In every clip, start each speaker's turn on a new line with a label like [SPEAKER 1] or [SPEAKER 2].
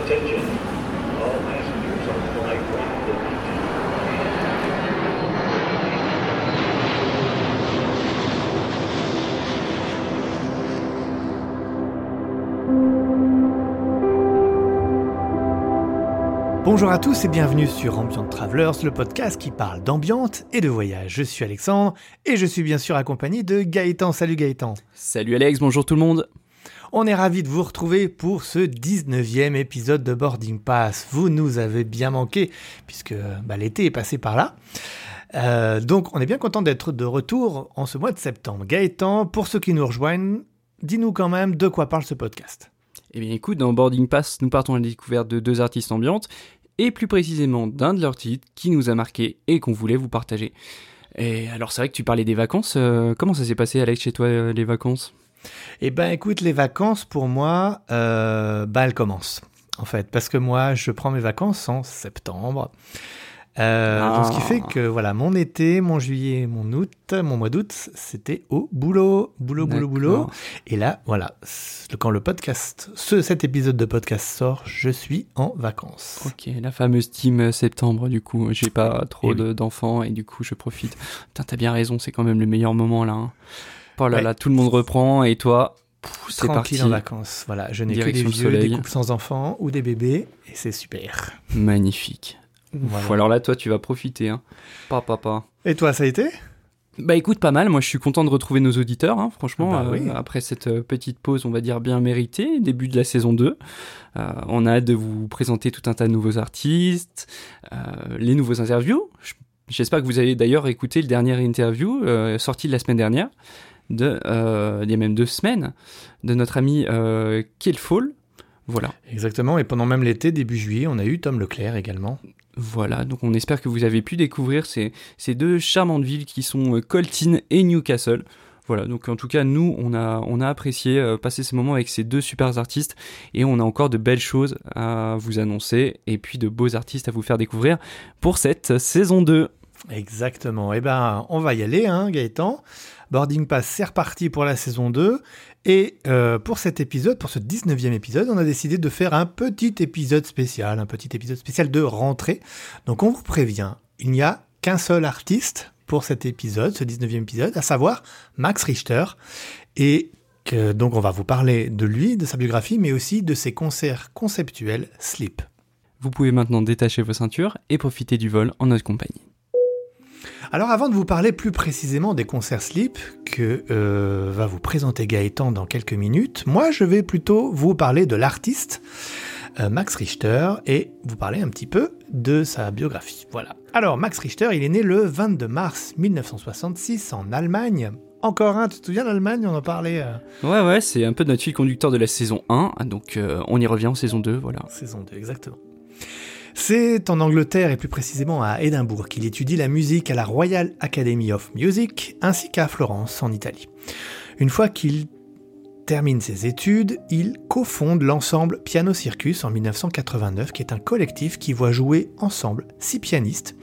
[SPEAKER 1] Attention. All passengers on flight 152.
[SPEAKER 2] Bonjour à tous et bienvenue sur Ambient Travelers, le podcast qui parle d'ambiance et de voyage. Je suis Alexandre et je suis bien sûr accompagné de Gaëtan. Salut Gaëtan.
[SPEAKER 3] Salut Alex, bonjour tout le monde.
[SPEAKER 2] On est ravis de vous retrouver pour ce 19e épisode de Boarding Pass. Vous nous avez bien manqué puisque bah, l'été est passé par là. Euh, donc on est bien content d'être de retour en ce mois de septembre. Gaëtan, pour ceux qui nous rejoignent, dis-nous quand même de quoi parle ce podcast.
[SPEAKER 3] Eh bien écoute, dans Boarding Pass, nous partons à la découverte de deux artistes ambiantes, et plus précisément d'un de leurs titres qui nous a marqué et qu'on voulait vous partager. Et alors c'est vrai que tu parlais des vacances, euh, comment ça s'est passé Alex chez toi euh, les vacances?
[SPEAKER 2] Eh ben écoute, les vacances pour moi, euh, bah elles commencent en fait, parce que moi je prends mes vacances en septembre. Euh,
[SPEAKER 3] Ah.
[SPEAKER 2] donc, ce qui fait que voilà, mon été, mon juillet, mon août, mon mois d'août, c'était au boulot, boulot, boulot, boulot. Et là, voilà, quand le podcast, ce, cet épisode de podcast sort, je suis en vacances.
[SPEAKER 3] Ok, la fameuse team euh, septembre du coup, j'ai pas trop
[SPEAKER 2] Eh
[SPEAKER 3] d'enfants et du coup je profite. Putain t'as bien raison, c'est quand même le meilleur moment là. hein. Oh là
[SPEAKER 2] Ouais.
[SPEAKER 3] là, tout le monde reprend et toi, c'est parti.
[SPEAKER 2] en vacances. Voilà, je n'ai que des vieux, des
[SPEAKER 3] soleil.
[SPEAKER 2] couples sans enfants ou des bébés, et c'est super.
[SPEAKER 3] Magnifique.
[SPEAKER 2] Voilà.
[SPEAKER 3] Alors là toi tu vas profiter hein. Pas papa.
[SPEAKER 2] Et toi, ça a été?
[SPEAKER 3] Bah écoute, pas mal. Moi, je suis content de retrouver nos auditeurs, hein, franchement.
[SPEAKER 2] Bah
[SPEAKER 3] euh,
[SPEAKER 2] oui.
[SPEAKER 3] après cette euh, petite pause, on va dire bien méritée, début de la saison 2. Euh, on a hâte de vous présenter tout un tas de nouveaux artistes, euh, les nouveaux interviews. Je- J'espère que vous avez d'ailleurs écouté le dernier interview sorti de la semaine dernière, de, euh, il y a même deux semaines, de notre ami euh, Killfall. Voilà.
[SPEAKER 2] Exactement, et pendant même l'été, début juillet, on a eu Tom Leclerc également.
[SPEAKER 3] Voilà, donc on espère que vous avez pu découvrir ces, ces deux charmantes villes qui sont euh, Coltin et Newcastle. Voilà, donc en tout cas, nous, on a, on a apprécié euh, passer ces moments avec ces deux super artistes et on a encore de belles choses à vous annoncer et puis de beaux artistes à vous faire découvrir pour cette saison 2.
[SPEAKER 2] Exactement. Eh ben, on va y aller, hein, Gaëtan. Boarding Pass, c'est reparti pour la saison 2. Et euh, pour cet épisode, pour ce 19e épisode, on a décidé de faire un petit épisode spécial, un petit épisode spécial de rentrée. Donc on vous prévient, il n'y a qu'un seul artiste pour cet épisode, ce 19e épisode, à savoir Max Richter. Et donc on va vous parler de lui, de sa biographie, mais aussi de ses concerts conceptuels Sleep.
[SPEAKER 3] Vous pouvez maintenant détacher vos ceintures et profiter du vol en notre compagnie.
[SPEAKER 2] Alors avant de vous parler plus précisément des concerts Sleep que euh, va vous présenter Gaëtan dans quelques minutes, moi je vais plutôt vous parler de l'artiste euh, Max Richter et vous parler un petit peu de sa biographie. Voilà. Alors Max Richter, il est né le 22 mars 1966 en Allemagne. Encore un, tu te souviens d'Allemagne On en parlait euh,
[SPEAKER 3] Ouais, ouais, c'est un peu notre fil conducteur de la saison 1, donc euh, on y revient en saison 2, voilà.
[SPEAKER 2] saison 2, exactement. C'est en Angleterre et plus précisément à Édimbourg qu'il étudie la musique à la Royal Academy of Music ainsi qu'à Florence en Italie. Une fois qu'il termine ses études, il cofonde l'ensemble Piano Circus en 1989 qui est un collectif qui voit jouer ensemble six pianistes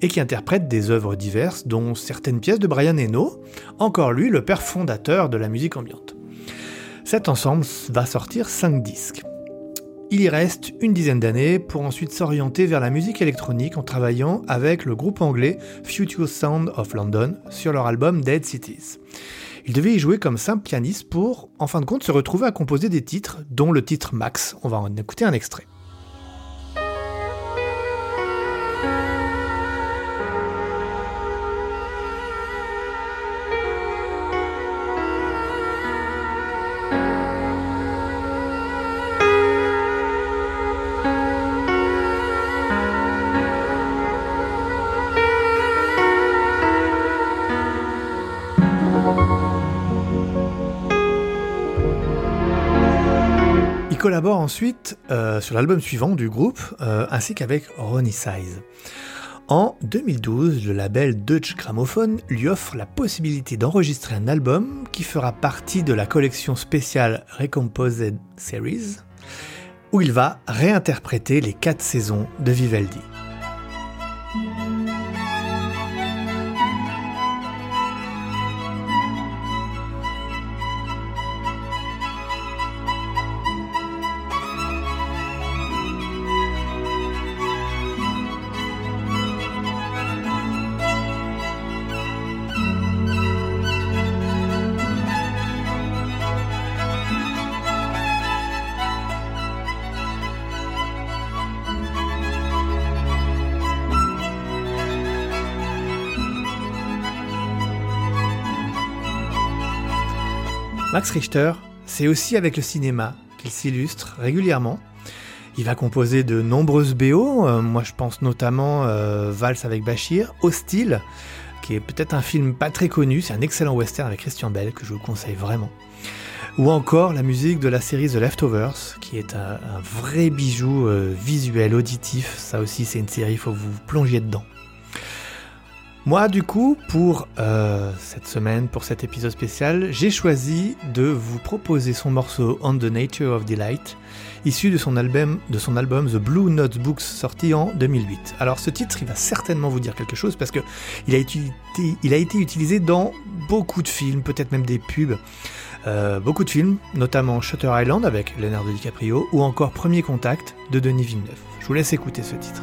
[SPEAKER 2] et qui interprète des œuvres diverses dont certaines pièces de Brian Eno, encore lui le père fondateur de la musique ambiante. Cet ensemble va sortir cinq disques. Il y reste une dizaine d'années pour ensuite s'orienter vers la musique électronique en travaillant avec le groupe anglais Future Sound of London sur leur album Dead Cities. Il devait y jouer comme simple pianiste pour, en fin de compte, se retrouver à composer des titres, dont le titre Max. On va en écouter un extrait. Collabore ensuite euh, sur l'album suivant du groupe, euh, ainsi qu'avec Ronnie Size. En 2012, le label Deutsche Grammophon lui offre la possibilité d'enregistrer un album qui fera partie de la collection spéciale Recomposed Series, où il va réinterpréter les quatre saisons de Vivaldi. Max Richter, c'est aussi avec le cinéma qu'il s'illustre régulièrement. Il va composer de nombreuses BO, euh, moi je pense notamment euh, Valse avec Bachir, Hostile, qui est peut-être un film pas très connu, c'est un excellent western avec Christian Bell que je vous conseille vraiment. Ou encore la musique de la série The Leftovers, qui est un, vrai bijou euh, visuel, auditif, ça aussi c'est une série, il faut vous plonger dedans. Moi, du coup, pour euh, cette semaine, pour cet épisode spécial, j'ai choisi de vous proposer son morceau On the Nature of Delight, issu de son album, de son album The Blue Notes Books, sorti en 2008. Alors, ce titre, il va certainement vous dire quelque chose parce que il a été, utilisé dans beaucoup de films, peut-être même des pubs. Euh, beaucoup de films, notamment Shutter Island avec Leonardo DiCaprio ou encore Premier Contact de Denis Villeneuve. Je vous laisse écouter ce titre.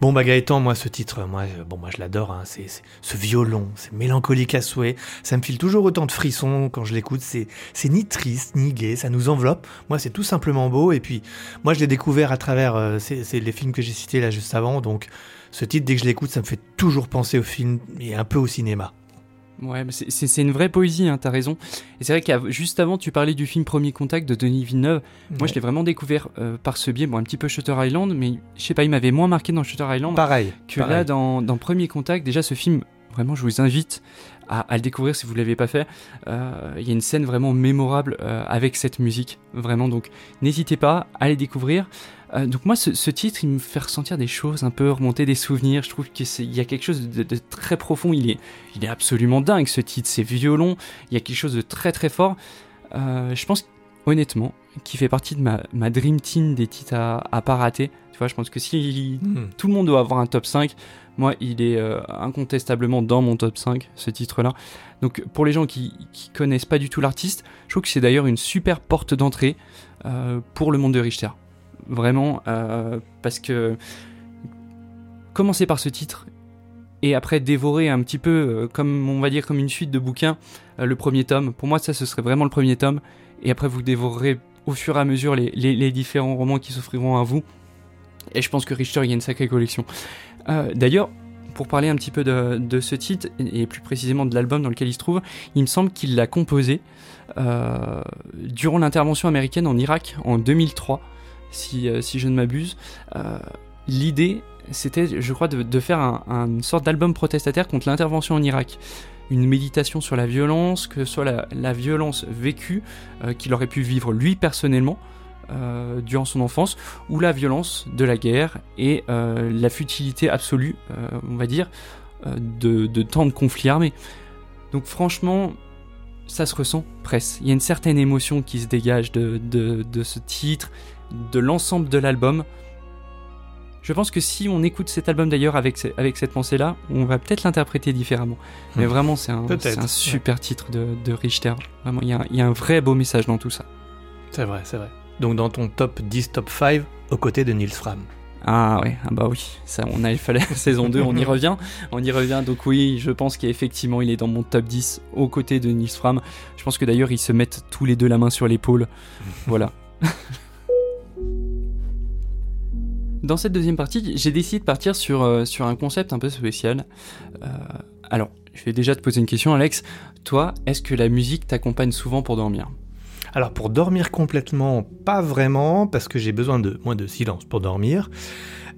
[SPEAKER 2] Bon bah Gaëtan, moi ce titre, moi, bon moi je l'adore. Hein, c'est ce violon, c'est mélancolique à souhait. Ça me file toujours autant de frissons quand je l'écoute. C'est c'est ni triste ni gai, ça nous enveloppe. Moi c'est tout simplement beau. Et puis moi je l'ai découvert à travers euh, c'est les films que j'ai cités là juste avant. Donc ce titre dès que je l'écoute, ça me fait toujours penser au film et un peu au cinéma.
[SPEAKER 3] Ouais, mais c'est- une vraie poésie, hein, t'as raison. Et c'est vrai que juste avant, tu parlais du film Premier Contact de Denis Villeneuve. Moi, je l'ai vraiment découvert euh, par ce biais, bon, un petit peu Shutter Island, mais je sais pas, il m'avait moins marqué dans Shutter Island
[SPEAKER 2] pareil.
[SPEAKER 3] que
[SPEAKER 2] pareil.
[SPEAKER 3] là, dans, dans Premier Contact. Déjà, ce film, vraiment, je vous invite à, le découvrir si vous l'avez pas fait. Euh, Il y a une scène vraiment mémorable euh, avec cette musique, vraiment. Donc, n'hésitez pas à les découvrir. Euh, donc moi, ce, titre, il me fait ressentir des choses, un peu remonter des souvenirs. Je trouve qu'il y a quelque chose de, très profond. Il est, il est absolument dingue ce titre. C'est violon. Il y a quelque chose de très très fort. Je pense honnêtement qu'il fait partie de ma, ma dream team des titres à, à pas rater. Tu vois, je pense que si
[SPEAKER 2] Hmm.
[SPEAKER 3] tout le monde doit avoir un top 5, moi, il est euh, incontestablement dans mon top 5, ce titre-là. Donc pour les gens qui, qui connaissent pas du tout l'artiste, je trouve que c'est d'ailleurs une super porte d'entrée euh, pour le monde de Richter. Vraiment, euh, parce que commencer par ce titre et après dévorer un petit peu, comme on va dire, comme une suite de bouquins, le premier tome. Pour moi, ça, ce serait vraiment le premier tome. Et après, vous dévorerez au fur et à mesure les, différents romans qui s'offriront à vous. Et je pense que Richter, il y a une sacrée collection. Euh, D'ailleurs, pour parler un petit peu de, ce titre, et plus précisément de l'album dans lequel il se trouve, il me semble qu'il l'a composé euh, durant l'intervention américaine en Irak en 2003, si, euh, si je ne m'abuse. L'idée, c'était, je crois, de, de faire un, un- une sorte d'album protestataire contre l'intervention en Irak. Une méditation sur la violence, que ce soit la, violence vécue euh, qu'il aurait pu vivre lui personnellement euh, durant son enfance, ou la violence de la guerre et euh, la futilité absolue, on va dire, de, tant de conflits armés. Donc franchement, ça se ressent presque. Il y a une certaine émotion qui se dégage de ce titre, de l'ensemble de l'album. Je pense que si on écoute cet album d'ailleurs avec, avec cette pensée-là, on va peut-être l'interpréter différemment. Mais
[SPEAKER 2] Hmm.
[SPEAKER 3] vraiment, c'est un,
[SPEAKER 2] ouais.
[SPEAKER 3] super titre de, de Richter. Vraiment, il y, a, il y a un vrai beau message dans tout ça.
[SPEAKER 2] C'est vrai, c'est vrai. Donc dans ton top 10, top 5, aux côtés de Nils Fram.
[SPEAKER 3] Ah ouais, ah bah oui, ça on a il fallait saison 2, on y revient, on y revient. Donc oui, je pense qu'effectivement il est dans mon top 10 aux côtés de Nils Fram. Je pense que d'ailleurs ils se mettent tous les deux la main sur l'épaule. voilà. Dans cette deuxième partie, j'ai décidé de partir sur, euh, un concept un peu spécial. Euh, alors, je vais déjà te poser une question, Alex. Toi, est-ce que la musique t'accompagne souvent pour dormir?
[SPEAKER 2] Alors pour dormir complètement, pas vraiment, parce que j'ai besoin de moins de silence pour dormir.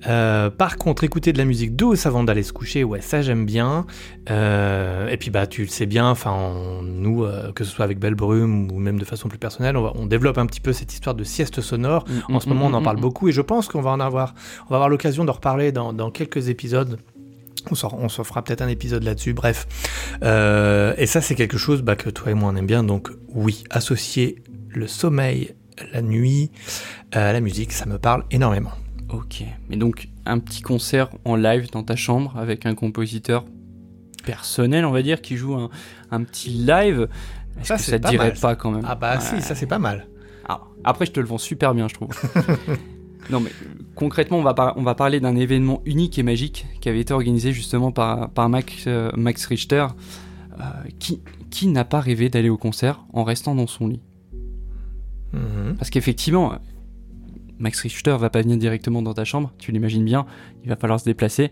[SPEAKER 2] Euh, par contre, écouter de la musique douce avant d'aller se coucher, ouais, ça j'aime bien. Euh, et puis bah tu le sais bien, enfin on- nous, euh, que ce soit avec Belle Brume ou même de façon plus personnelle, on, va- on développe un petit peu cette histoire de sieste sonore. En ce moment, on en parle beaucoup et je pense qu'on va en avoir, on va avoir l'occasion d'en reparler dans, dans quelques épisodes. On s'en fera peut-être un épisode là-dessus. Bref, Euh, et ça, c'est quelque chose bah, que toi et moi on aime bien. Donc oui, associer le sommeil, la nuit euh, la musique, ça me parle énormément.
[SPEAKER 3] Ok, mais donc un petit concert en live dans ta chambre avec un compositeur personnel, on va dire, qui joue un, un petit live. Est-ce
[SPEAKER 2] Ça,
[SPEAKER 3] que ça te dirait
[SPEAKER 2] mal,
[SPEAKER 3] pas quand même
[SPEAKER 2] Ah bah
[SPEAKER 3] Ouais.
[SPEAKER 2] si, ça c'est pas mal.
[SPEAKER 3] Ah, après, je te le vends super bien, je trouve. non, mais concrètement, on va, par- on va parler d'un événement unique et magique qui avait été organisé justement par, par Max, euh, Max Richter, euh, qui, qui n'a pas rêvé d'aller au concert en restant dans son lit.
[SPEAKER 2] Mhm.
[SPEAKER 3] Parce qu'effectivement, Max Richter va pas venir directement dans ta chambre, tu l'imagines bien, il va falloir se déplacer.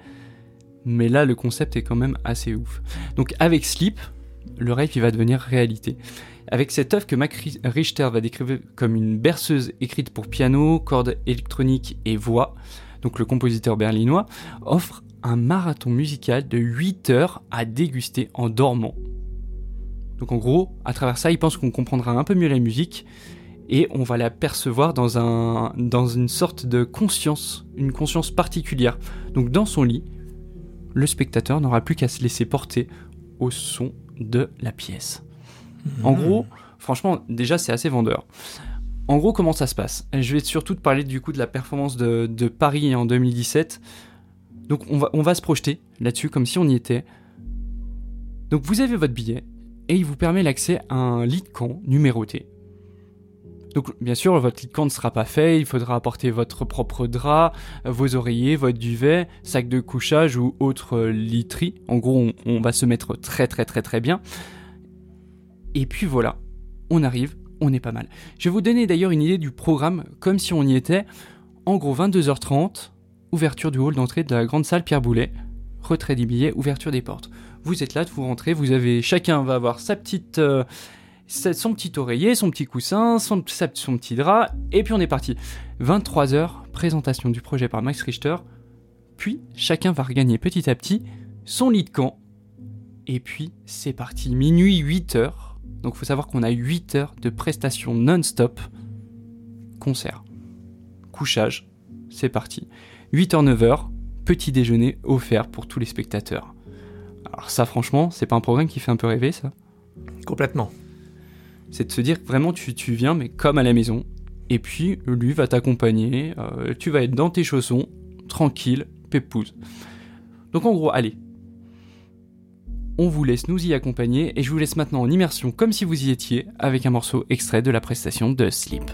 [SPEAKER 3] Mais là, le concept est quand même assez ouf. Donc avec Sleep, le rêve va devenir réalité. Avec cette œuvre que Max Ri- Richter va décrire comme une berceuse écrite pour piano, cordes électroniques et voix, donc le compositeur berlinois offre un marathon musical de 8 heures à déguster en dormant. Donc en gros, à travers ça, il pense qu'on comprendra un peu mieux la musique et on va la percevoir dans, un, dans une sorte de conscience, une conscience particulière. Donc dans son lit, le spectateur n'aura plus qu'à se laisser porter au son de la pièce. En gros, franchement, déjà c'est assez vendeur. En gros, comment ça se passe? Je vais surtout te parler du coup de la performance de, de Paris en 2017. Donc on va, on va se projeter là-dessus comme si on y était. Donc vous avez votre billet et il vous permet l'accès à un lit de camp numéroté. Donc bien sûr, votre lit de camp ne sera pas fait, il faudra apporter votre propre drap, vos oreillers, votre duvet, sac de couchage ou autre euh, literie. En gros, on, va se mettre très très très très bien. Et puis voilà, on arrive, on est pas mal. Je vais vous donner d'ailleurs une idée du programme comme si on y était. En gros, 22h30, ouverture du hall d'entrée de la grande salle Pierre Boulet, retrait des billets, ouverture des portes. Vous êtes là, vous rentrez, vous avez chacun va avoir sa petite euh, son petit oreiller, son petit coussin, son, son petit drap, et puis on est parti. 23h, présentation du projet par Max Richter, puis chacun va regagner petit à petit son lit de camp, et puis c'est parti, minuit 8h, donc faut savoir qu'on a 8 heures de prestations non-stop, concert, couchage, c'est parti. 8h, 9h, petit déjeuner offert pour tous les spectateurs. Alors ça franchement, c'est pas un programme qui fait un peu rêver ça?
[SPEAKER 2] Complètement.
[SPEAKER 3] C'est de se dire vraiment tu, tu viens mais comme à la maison. Et puis lui va t'accompagner euh, tu vas être dans tes chaussons tranquille pépouze. Donc en gros allez. On vous laisse nous y accompagner et je vous laisse maintenant en immersion comme si vous y étiez avec un morceau extrait de la prestation de Sleep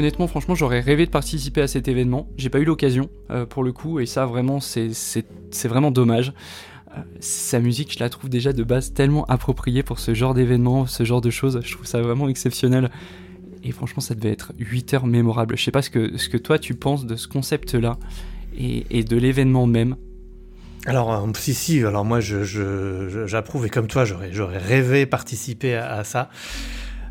[SPEAKER 3] Honnêtement, franchement, j'aurais rêvé de participer à cet événement. J'ai pas eu l'occasion euh, pour le coup, et ça vraiment, c'est vraiment dommage. Euh, sa musique, je la trouve déjà de base tellement appropriée pour ce genre d'événement, ce genre de choses. Je trouve ça vraiment exceptionnel. Et franchement, ça devait être 8 heures mémorables. Je sais pas ce que, ce que toi tu penses de ce concept-là et, de l'événement même.
[SPEAKER 2] Alors, euh, si, si, alors moi j'approuve je, et comme toi, j'aurais rêvé participer à ça.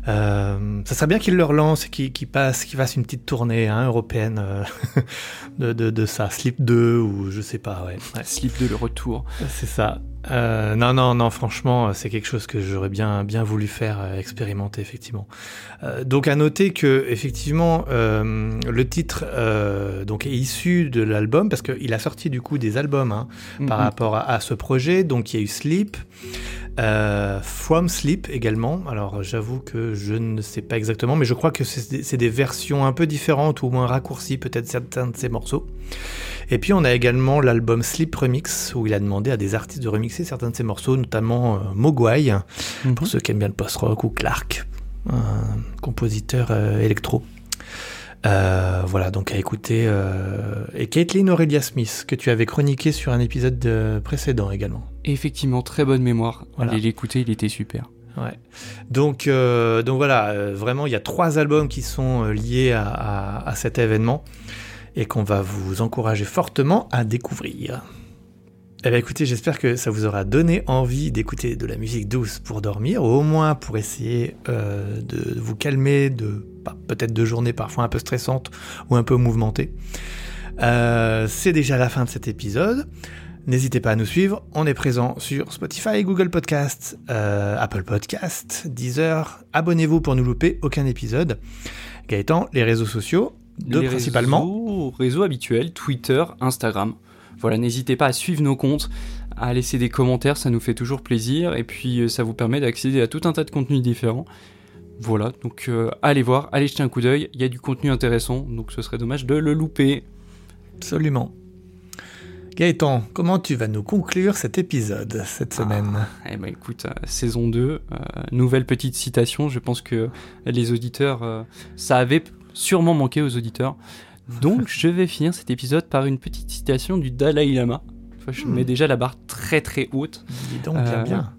[SPEAKER 2] Euh, ça serait bien qu'il le relance et qu'il passe, qu'il fasse une petite tournée hein, européenne euh, de, de, de, ça, Slip 2 ou je sais pas, ouais.
[SPEAKER 3] Slip 2, le retour.
[SPEAKER 2] C'est ça. Euh, non, non, non, franchement, c'est quelque chose que j'aurais bien, bien voulu faire euh, expérimenter, effectivement. Euh, donc, à noter que, effectivement, euh, le titre donc est issu de l'album, parce qu'il a sorti du coup des albums hein, mm -hmm. par rapport à, à, ce projet. Donc, il y a eu Sleep, From Sleep également. Alors, j'avoue que je ne sais pas exactement, mais je crois que c'est des versions un peu différentes ou moins raccourcies, peut-être certains de ces morceaux. Et puis on a également l'album Sleep Remix où il a demandé à des artistes de certains de ses morceaux, notamment euh, Mogwai, mm -hmm. pour ceux qui aiment bien le post-rock, ou Clark, un compositeur euh, électro. Euh, voilà, donc à écouter. Euh, et Caitlin Aurelia Smith, que tu avais chroniqué sur un épisode de... précédent également.
[SPEAKER 3] Effectivement, très bonne mémoire. Voilà. Allez l'écouter, il était super.
[SPEAKER 2] Ouais. Donc, euh, donc voilà, vraiment, il y a trois albums qui sont liés à, à, à cet événement et qu'on va vous encourager fortement à découvrir. Eh bien écoutez, j'espère que ça vous aura donné envie d'écouter de la musique douce pour dormir, ou au moins pour essayer euh, de vous calmer de bah, peut-être de journées parfois un peu stressantes ou un peu mouvementées. Euh, C'est déjà la fin de cet épisode. N'hésitez pas à nous suivre, on est présent sur Spotify, Google Podcast, euh, Apple Podcast, Deezer. Abonnez-vous pour ne louper aucun épisode. Gaëtan, les réseaux sociaux, deux
[SPEAKER 3] les
[SPEAKER 2] principalement.
[SPEAKER 3] Réseaux, réseaux habituels, Twitter, Instagram. Voilà, n'hésitez pas à suivre nos comptes, à laisser des commentaires, ça nous fait toujours plaisir, et puis euh, ça vous permet d'accéder à tout un tas de contenus différents. Voilà, donc euh, allez voir, allez jeter un coup d'œil, il y a du contenu intéressant, donc ce serait dommage de le louper.
[SPEAKER 2] Absolument. Gaëtan, comment tu vas nous conclure cet épisode cette semaine?
[SPEAKER 3] ah, Eh ben écoute, euh, saison 2, euh, nouvelle petite citation, je pense que les auditeurs, euh, ça avait sûrement manqué aux auditeurs. Donc je vais finir cet épisode par une petite citation du Dalai Lama. Enfin, je hmm. mets déjà la barre très très haute.
[SPEAKER 2] Dis donc bien bien.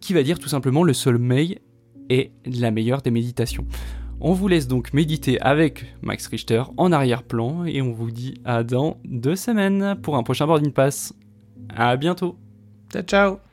[SPEAKER 3] Qui va dire tout simplement le sommeil est la meilleure des méditations. On vous laisse donc méditer avec Max Richter en arrière-plan et on vous dit à dans deux semaines pour un prochain boarding pass. À bientôt.
[SPEAKER 2] Ciao ciao